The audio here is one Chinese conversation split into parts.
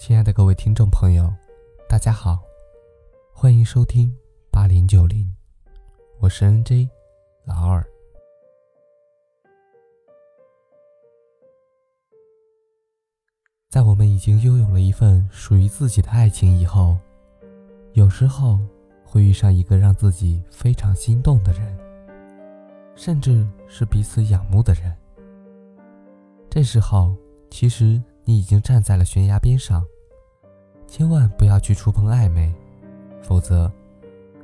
亲爱的各位听众朋友，大家好，欢迎收听八零九零，我是 NJ 老二。在我们已经拥有了一份属于自己的爱情以后，有时候会遇上一个让自己非常心动的人，甚至是彼此仰慕的人。这时候，其实你已经站在了悬崖边上，千万不要去触碰暧昧，否则，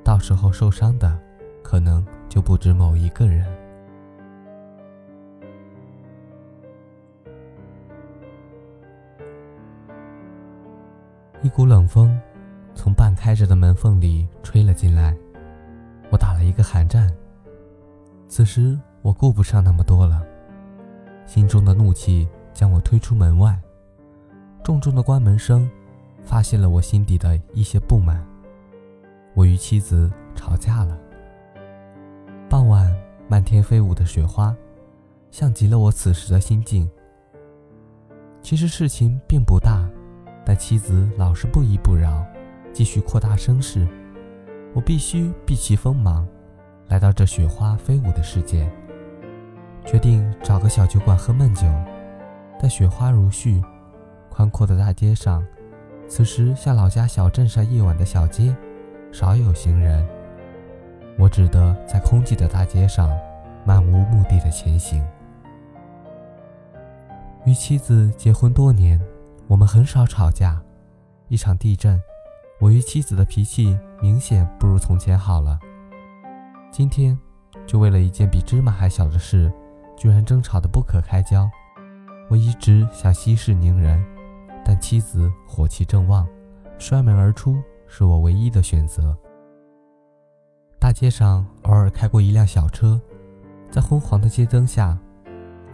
到时候受伤的可能就不止某一个人。一股冷风从半开着的门缝里吹了进来，我打了一个寒战。此时我顾不上那么多了。心中的怒气将我推出门外，重重的关门声发现了我心底的一些不满。我与妻子吵架了。傍晚，漫天飞舞的雪花，像极了我此时的心境。其实事情并不大，但妻子老是不依不饶，继续扩大声势。我必须避其锋芒，来到这雪花飞舞的世界。决定找个小酒馆喝闷酒，但雪花如絮，宽阔的大街上，此时像老家小镇上夜晚的小街，少有行人。我只得在空寂的大街上，漫无目的的前行。与妻子结婚多年，我们很少吵架。一场地震，我与妻子的脾气明显不如从前好了。今天，就为了一件比芝麻还小的事。居然争吵得不可开交，我一直想息事宁人，但妻子火气正旺，摔门而出是我唯一的选择。大街上偶尔开过一辆小车，在昏黄的街灯下，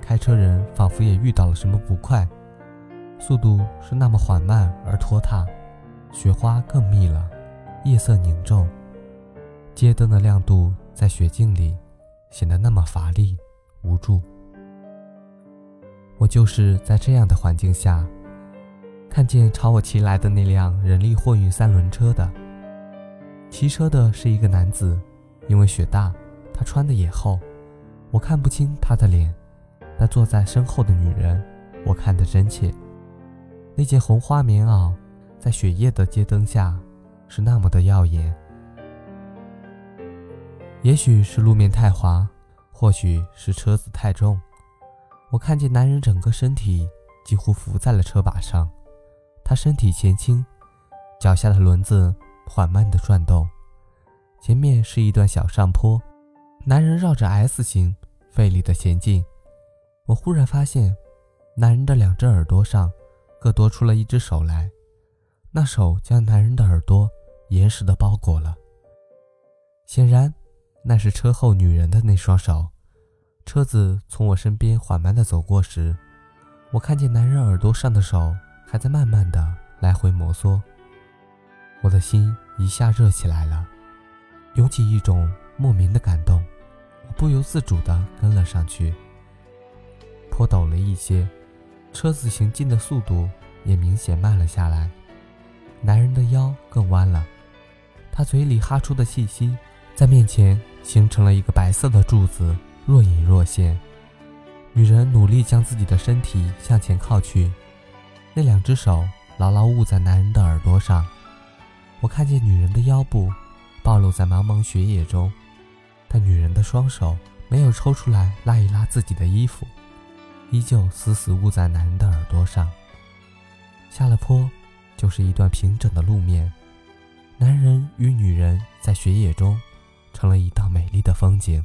开车人仿佛也遇到了什么不快，速度是那么缓慢而拖沓，雪花更密了，夜色凝重，街灯的亮度在雪镜里显得那么乏力。无助。我就是在这样的环境下，看见朝我骑来的那辆人力货运三轮车的。骑车的是一个男子，因为雪大，他穿的也厚，我看不清他的脸。但坐在身后的女人，我看得真切。那件红花棉袄，在雪夜的街灯下，是那么的耀眼。也许是路面太滑。或许是车子太重，我看见男人整个身体几乎浮在了车把上。他身体前倾，脚下的轮子缓慢地转动。前面是一段小上坡，男人绕着 S 型费力地前进。我忽然发现，男人的两只耳朵上各多出了一只手来，那手将男人的耳朵严实地包裹了。显然，那是车后女人的那双手。车子从我身边缓慢地走过时，我看见男人耳朵上的手还在慢慢的来回摩挲。我的心一下热起来了，涌起一种莫名的感动。我不由自主的跟了上去。坡陡了一些，车子行进的速度也明显慢了下来。男人的腰更弯了，他嘴里哈出的气息在面前形成了一个白色的柱子。若隐若现，女人努力将自己的身体向前靠去，那两只手牢牢捂在男人的耳朵上。我看见女人的腰部暴露在茫茫雪野中，但女人的双手没有抽出来拉一拉自己的衣服，依旧死死捂在男人的耳朵上。下了坡，就是一段平整的路面，男人与女人在雪野中，成了一道美丽的风景。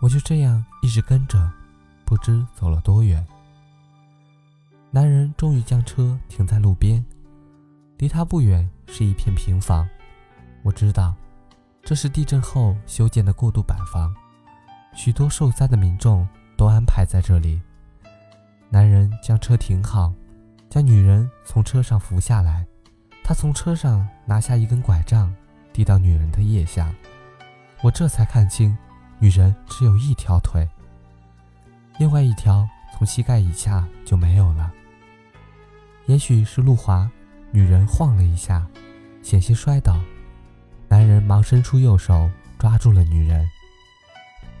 我就这样一直跟着，不知走了多远。男人终于将车停在路边，离他不远是一片平房。我知道，这是地震后修建的过渡板房，许多受灾的民众都安排在这里。男人将车停好，将女人从车上扶下来。他从车上拿下一根拐杖，递到女人的腋下。我这才看清。女人只有一条腿，另外一条从膝盖以下就没有了。也许是路滑，女人晃了一下，险些摔倒。男人忙伸出右手抓住了女人，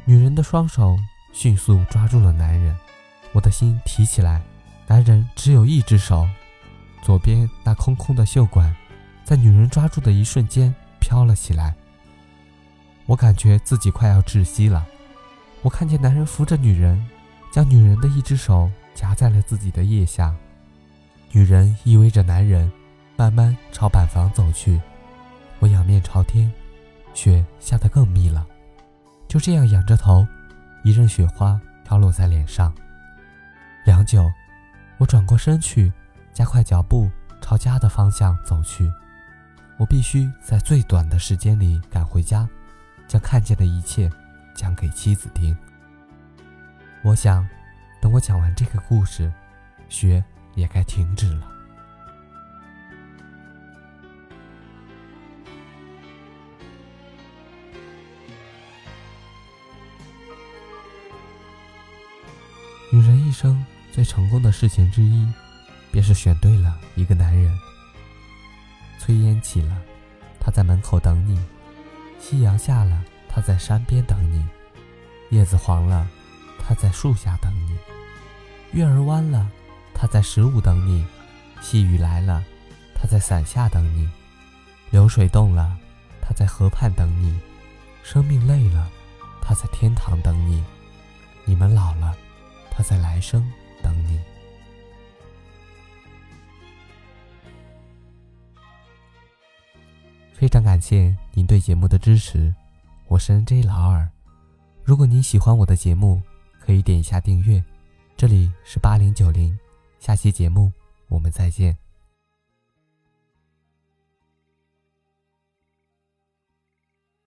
女人的双手迅速抓住了男人。我的心提起来，男人只有一只手，左边那空空的袖管，在女人抓住的一瞬间飘了起来。我感觉自己快要窒息了。我看见男人扶着女人，将女人的一只手夹在了自己的腋下。女人依偎着男人，慢慢朝板房走去。我仰面朝天，雪下得更密了。就这样仰着头，一阵雪花飘落在脸上。良久，我转过身去，加快脚步朝家的方向走去。我必须在最短的时间里赶回家，将看见的一切讲给妻子听。我想，等我讲完这个故事，雪也该停止了。女人一生最成功的事情之一，便是选对了一个男人。炊烟起了，他在门口等你；夕阳下了，他在山边等你；叶子黄了，他在树下等你；月儿弯了，他在十五等你；细雨来了，他在伞下等你；流水动了，他在河畔等你；生命累了，他在天堂等你；你们老了。他在来生等你。非常感谢您对节目的支持，我是 N J 老二。如果您喜欢我的节目，可以点一下订阅。这里是八零九零，下期节目我们再见。